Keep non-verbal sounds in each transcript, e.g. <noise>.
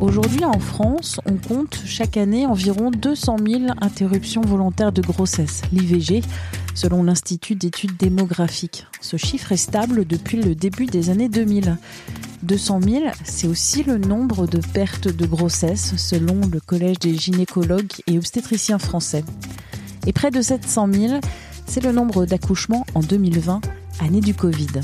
Aujourd'hui en France, on compte chaque année environ 200 000 interruptions volontaires de grossesse, l'IVG, selon l'Institut d'études démographiques. Ce chiffre est stable depuis le début des années 2000. 200 000, c'est aussi le nombre de pertes de grossesse selon le Collège des gynécologues et obstétriciens français. Et près de 700 000, c'est le nombre d'accouchements en 2020, année du Covid.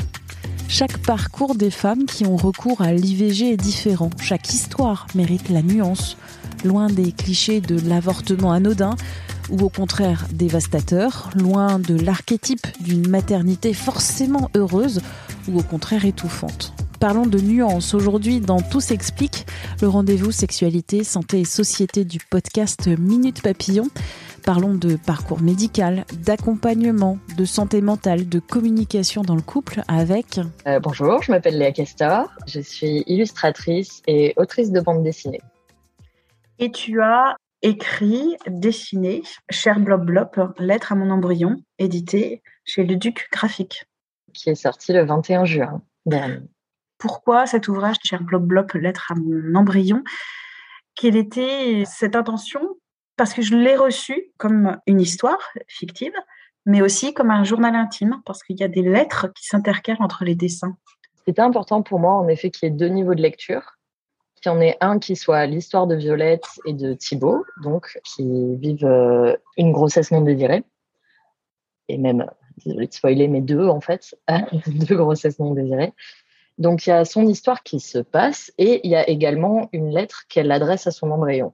Chaque parcours des femmes qui ont recours à l'IVG est différent. Chaque histoire mérite la nuance, loin des clichés de l'avortement anodin ou au contraire dévastateur, loin de l'archétype d'une maternité forcément heureuse ou au contraire étouffante. Parlons de nuances aujourd'hui dans Tout s'explique, le rendez-vous sexualité, santé et société du podcast Minute Papillon. Parlons de parcours médical, d'accompagnement, de santé mentale, de communication dans le couple avec... Euh, bonjour, je m'appelle Léa Castor, je suis illustratrice et autrice de bande dessinée. Et tu as écrit, dessiné Cher Blob Blob, Lettre à mon embryon, édité chez Le Duc Graphique. Qui est sorti le 21 juin dernier. Pourquoi cet ouvrage, Cher Blob Blob, Lettre à mon embryon? Quelle était cette intention Parce que je l'ai reçu comme une histoire fictive, mais aussi comme un journal intime, parce qu'il y a des lettres qui s'intercalent entre les dessins. C'était important pour moi, en effet, qu'il y ait deux niveaux de lecture. Qu'il y en ait un qui soit l'histoire de Violette et de Thibaut, donc qui vivent euh, une grossesse non désirée. Et même, désolé de spoiler, mais deux en fait, <laughs> deux grossesses non désirées. Donc il y a son histoire qui se passe et il y a également une lettre qu'elle adresse à son embryon.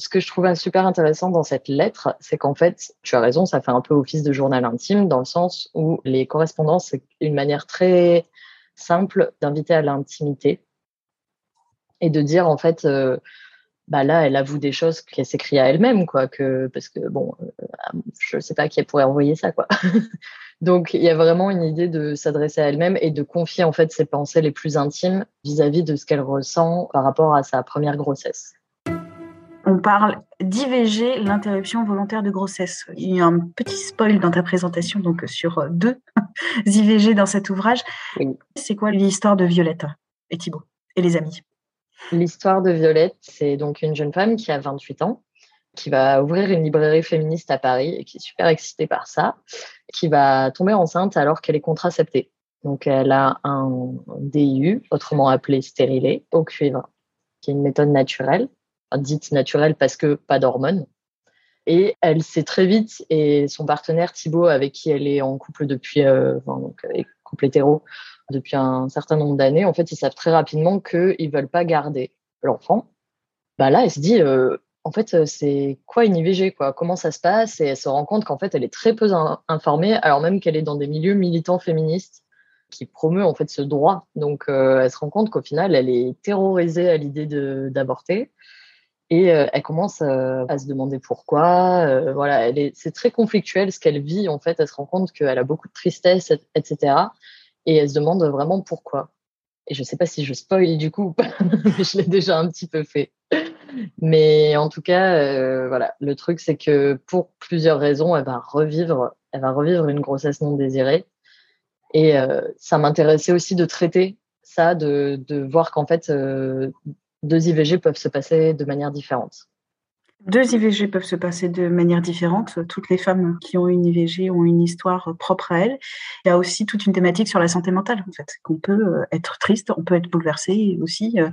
Ce que je trouvais super intéressant dans cette lettre, c'est qu'en fait, tu as raison, ça fait un peu office de journal intime dans le sens où les correspondances, c'est une manière très simple d'inviter à l'intimité et de dire en fait, euh, bah là, elle avoue des choses qu'elle s'écrit à elle-même, quoi, que parce que bon, euh, je sais pas qui pourrait envoyer ça, quoi. <laughs> Donc il y a vraiment une idée de s'adresser à elle-même et de confier en fait ses pensées les plus intimes vis-à-vis de ce qu'elle ressent par rapport à sa première grossesse. On parle d'IVG, l'interruption volontaire de grossesse. Il y a un petit spoil dans ta présentation donc sur deux <laughs> IVG dans cet ouvrage. C'est quoi l'histoire de Violette et Thibault et les amis? L'histoire de Violette, c'est donc une jeune femme qui a 28 ans, qui va ouvrir une librairie féministe à Paris et qui est super excitée par ça, qui va tomber enceinte alors qu'elle est contraceptée. Donc elle a un DIU, autrement appelé stérilé, au cuivre, qui est une méthode naturelle, dite naturelle parce que pas d'hormones. Et elle sait très vite, et son partenaire Thibaut, avec qui elle est en couple depuis, euh, donc, couple hétéro, depuis un certain nombre d'années, en fait, ils savent très rapidement qu'ils veulent pas garder l'enfant. Bah là, elle se dit, euh, en fait, c'est quoi une IVG, quoi? Comment ça se passe? Et elle se rend compte qu'en fait, elle est très peu informée, alors même qu'elle est dans des milieux militants féministes qui promeut en fait ce droit. Donc, euh, elle se rend compte qu'au final, elle est terrorisée à l'idée d'avorter. Et elle commence à se demander pourquoi. voilà, c'est très conflictuel ce qu'elle vit. En fait, elle se rend compte qu'elle a beaucoup de tristesse, etc et elle se demande vraiment pourquoi. Et je ne sais pas si je spoil du coup, <laughs> je l'ai déjà un petit peu fait. Mais en tout cas, euh, voilà, le truc c'est que pour plusieurs raisons, elle va revivre, elle va revivre une grossesse non désirée. Et euh, ça m'intéressait aussi de traiter ça, de, voir qu'en fait, euh, deux IVG peuvent se passer de manière différente. Deux IVG peuvent se passer de manière différente. Toutes les femmes qui ont une IVG ont une histoire propre à elles. Il y a aussi toute une thématique sur la santé mentale, en fait, qu'on peut euh, être triste, on peut être bouleversé aussi, euh,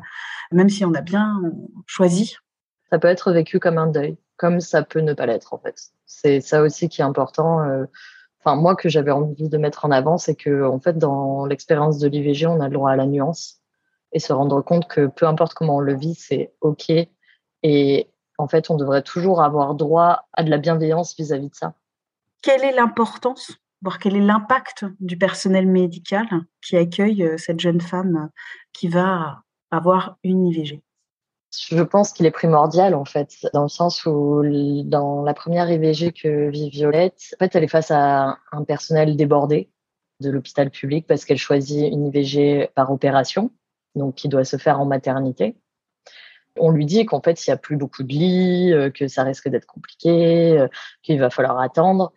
même si on a bien choisi. Ça peut être vécu comme un deuil, comme ça peut ne pas l'être, en fait. C'est ça aussi qui est important. Euh, enfin, moi, que j'avais envie de mettre en avant, c'est que, en fait, dans l'expérience de l'IVG, on a le droit à la nuance et se rendre compte que peu importe comment on le vit, c'est OK. Et en fait, on devrait toujours avoir droit à de la bienveillance vis-à-vis de ça. Quelle est l'importance voir quel est l'impact du personnel médical qui accueille euh, cette jeune femme qui va avoir une IVG Je pense qu'il est primordial en fait, dans le sens où dans la première IVG que vit Violette, en fait, elle est face à un personnel débordé de l'hôpital public parce qu'elle choisit une IVG par opération, donc qui doit se faire en maternité. On lui dit qu'en fait, il n'y a plus beaucoup de lits, euh, que ça risque d'être compliqué, euh, qu'il va falloir attendre.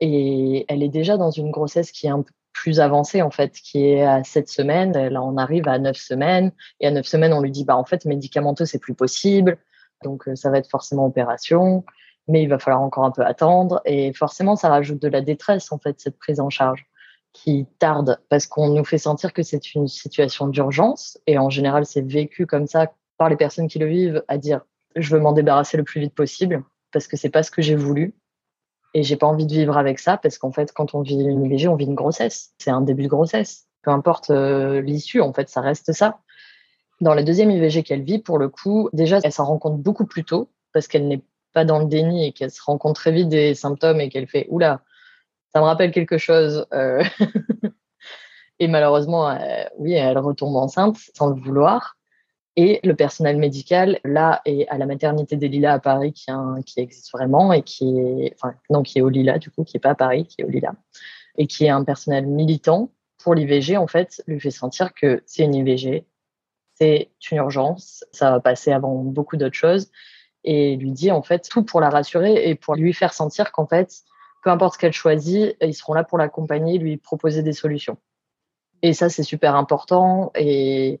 Et elle est déjà dans une grossesse qui est un peu plus avancée, en fait, qui est à sept semaines. Là, on arrive à neuf semaines. Et à neuf semaines, on lui dit, bah, en fait, médicamenteux, c'est plus possible. Donc, euh, ça va être forcément opération. Mais il va falloir encore un peu attendre. Et forcément, ça rajoute de la détresse, en fait, cette prise en charge qui tarde parce qu'on nous fait sentir que c'est une situation d'urgence. Et en général, c'est vécu comme ça par les personnes qui le vivent à dire, je veux m'en débarrasser le plus vite possible parce que c'est pas ce que j'ai voulu et j'ai pas envie de vivre avec ça parce qu'en fait, quand on vit une IVG, on vit une grossesse. C'est un début de grossesse. Peu importe euh, l'issue, en fait, ça reste ça. Dans la deuxième IVG qu'elle vit, pour le coup, déjà, elle s'en rend compte beaucoup plus tôt parce qu'elle n'est pas dans le déni et qu'elle se rend compte très vite des symptômes et qu'elle fait oula, ça me rappelle quelque chose. Euh. <laughs> et malheureusement, euh, oui, elle retombe enceinte sans le vouloir. Et le personnel médical, là, est à la maternité des Lilas à Paris, qui, existe vraiment et qui est, enfin, non, qui est au Lila, du coup, qui est pas à Paris, qui est au Lila, et qui est un personnel militant pour l'IVG, en fait, lui fait sentir que c'est une IVG, c'est une urgence, ça va passer avant beaucoup d'autres choses, et lui dit, en fait, tout pour la rassurer et pour lui faire sentir qu'en fait, peu importe ce qu'elle choisit, ils seront là pour l'accompagner, lui proposer des solutions. Et ça, c'est super important. Et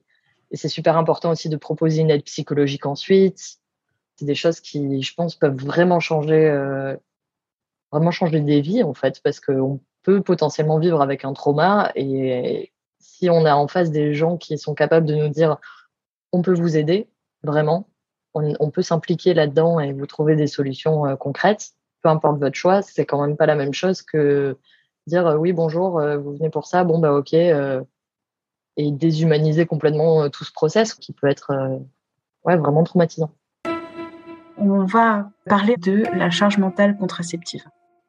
c'est super important aussi de proposer une aide psychologique ensuite. C'est des choses qui, je pense, peuvent vraiment changer, euh, vraiment changer des vies en fait, parce qu'on peut potentiellement vivre avec un trauma et si on a en face des gens qui sont capables de nous dire, on peut vous aider, vraiment, on, peut s'impliquer là-dedans et vous trouver des solutions euh, concrètes, peu importe votre choix, c'est quand même pas la même chose que dire oui bonjour, euh, vous venez pour ça, bon bah ok et déshumaniser complètement euh, tout ce process qui peut être euh, vraiment traumatisant. On va parler de la charge mentale contraceptive.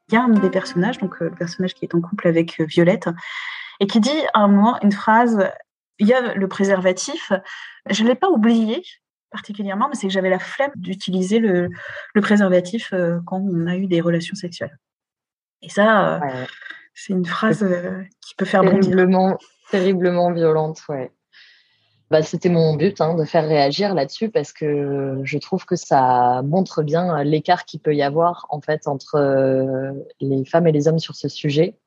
Il y a un des personnages, donc euh, le personnage qui est en couple avec Violette, et qui dit à un moment une phrase il y a le préservatif. Je ne l'ai pas oublié particulièrement, mais c'est que j'avais la flemme d'utiliser le, le, préservatif quand on a eu des relations sexuelles. Et ça, c'est une phrase qui peut faire bondir terriblement violente, ouais. Bah, c'était mon but hein, de faire réagir là-dessus parce que je trouve que ça montre bien l'écart qu'il peut y avoir en fait entre euh, les femmes et les hommes sur ce sujet.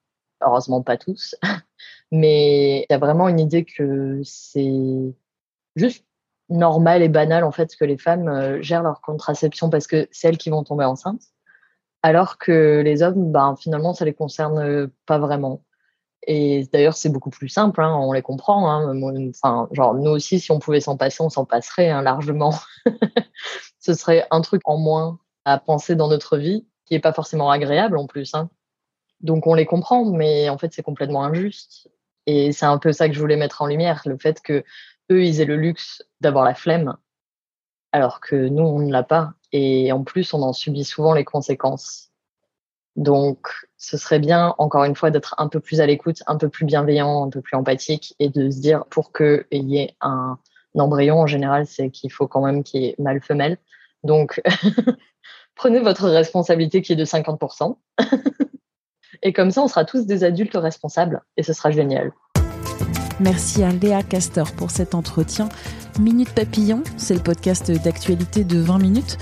Heureusement pas tous, <laughs> mais il y a vraiment une idée que c'est juste normal et banal en fait que les femmes euh, gèrent leur contraception parce que c'est elles qui vont tomber enceintes, alors que les hommes, ben, finalement, ça les concerne pas vraiment. Et d'ailleurs, c'est beaucoup plus simple, hein, on les comprend. Hein. Enfin, genre, nous aussi, si on pouvait s'en passer, on s'en passerait hein, largement. <laughs> Ce serait un truc en moins à penser dans notre vie, qui n'est pas forcément agréable en plus. Donc, on les comprend, mais en fait, c'est complètement injuste. Et c'est un peu ça que je voulais mettre en lumière, le fait que eux, ils aient le luxe d'avoir la flemme, alors que nous, on ne l'a pas. Et en plus, on en subit souvent les conséquences. Donc, ce serait bien, encore une fois, d'être un peu plus à l'écoute, un peu plus bienveillant, un peu plus empathique et de se dire pour qu'il y ait un, embryon, en général, c'est qu'il faut quand même qu'il y ait mâle-femelle. Donc, <laughs> prenez votre responsabilité qui est de 50%. <laughs> et comme ça, on sera tous des adultes responsables et ce sera génial. Merci à Léa Castor pour cet entretien. Minute Papillon, c'est le podcast d'actualité de 20 minutes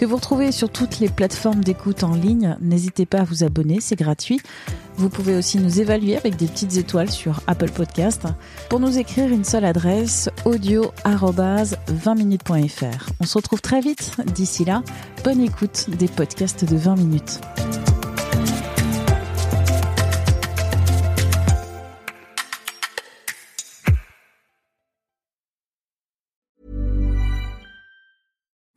que vous retrouvez sur toutes les plateformes d'écoute en ligne. N'hésitez pas à vous abonner, c'est gratuit. Vous pouvez aussi nous évaluer avec des petites étoiles sur Apple Podcast. Pour nous écrire une seule adresse, audio-20minutes.fr. On se retrouve très vite. D'ici là, bonne écoute des podcasts de 20 minutes.